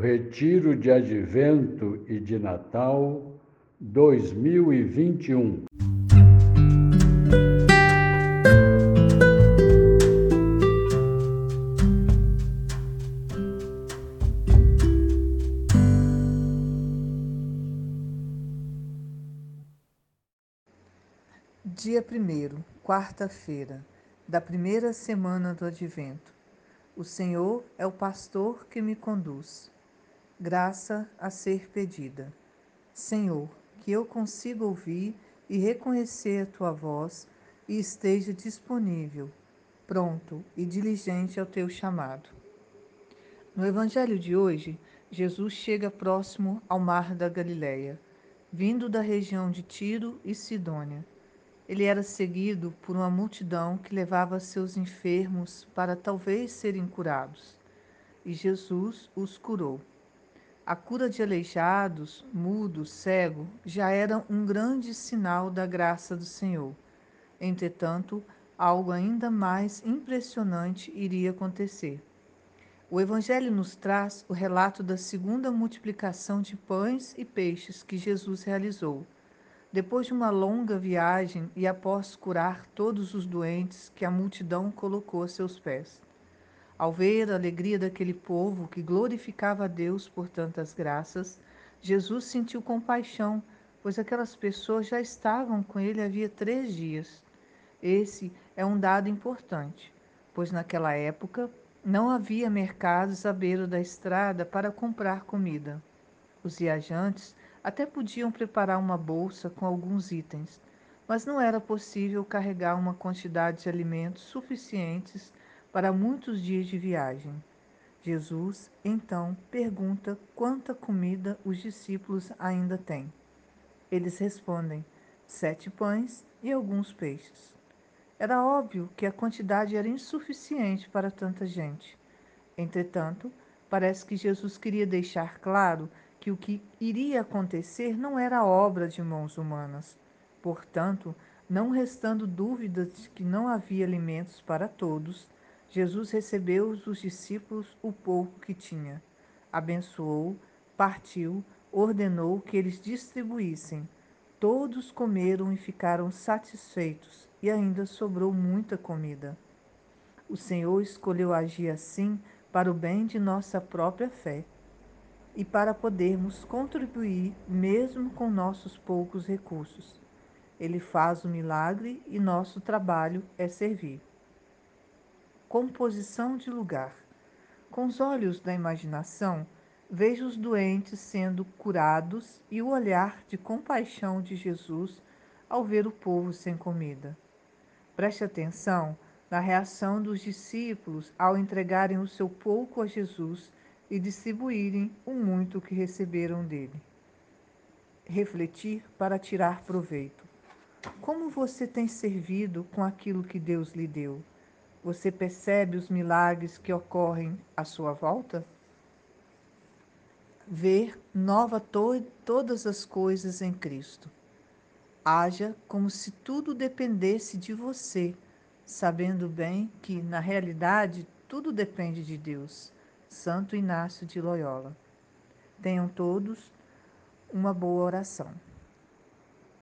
Retiro de Advento e de Natal 2021. Dia 1, quarta-feira, da primeira semana do Advento. O Senhor é o pastor que me conduz graça a ser pedida. Senhor, que eu consiga ouvir e reconhecer a tua voz e esteja disponível, pronto e diligente ao teu chamado. No evangelho de hoje, Jesus chega próximo ao mar da Galileia, vindo da região de Tiro e Sidônia. Ele era seguido por uma multidão que levava seus enfermos para talvez serem curados, e Jesus os curou. A cura de aleijados, mudo, cego, já era um grande sinal da graça do Senhor. Entretanto, algo ainda mais impressionante iria acontecer. O Evangelho nos traz o relato da segunda multiplicação de pães e peixes que Jesus realizou. Depois de uma longa viagem e após curar todos os doentes que a multidão colocou a seus pés. Ao ver a alegria daquele povo que glorificava a Deus por tantas graças, Jesus sentiu compaixão, pois aquelas pessoas já estavam com ele havia três dias. Esse é um dado importante, pois naquela época não havia mercados à beira da estrada para comprar comida. Os viajantes até podiam preparar uma bolsa com alguns itens, mas não era possível carregar uma quantidade de alimentos suficientes para muitos dias de viagem. Jesus, então, pergunta quanta comida os discípulos ainda têm. Eles respondem: sete pães e alguns peixes. Era óbvio que a quantidade era insuficiente para tanta gente. Entretanto, parece que Jesus queria deixar claro que o que iria acontecer não era obra de mãos humanas. Portanto, não restando dúvidas de que não havia alimentos para todos, Jesus recebeu dos discípulos o pouco que tinha, abençoou, partiu, ordenou que eles distribuíssem. Todos comeram e ficaram satisfeitos, e ainda sobrou muita comida. O Senhor escolheu agir assim para o bem de nossa própria fé e para podermos contribuir mesmo com nossos poucos recursos. Ele faz o milagre e nosso trabalho é servir composição de lugar. Com os olhos da imaginação, vejo os doentes sendo curados e o olhar de compaixão de Jesus ao ver o povo sem comida. Preste atenção na reação dos discípulos ao entregarem o seu pouco a Jesus e distribuírem o muito que receberam dele. Refletir para tirar proveito. Como você tem servido com aquilo que Deus lhe deu? Você percebe os milagres que ocorrem à sua volta? Ver nova to todas as coisas em Cristo. Haja como se tudo dependesse de você, sabendo bem que, na realidade, tudo depende de Deus. Santo Inácio de Loyola. Tenham todos uma boa oração.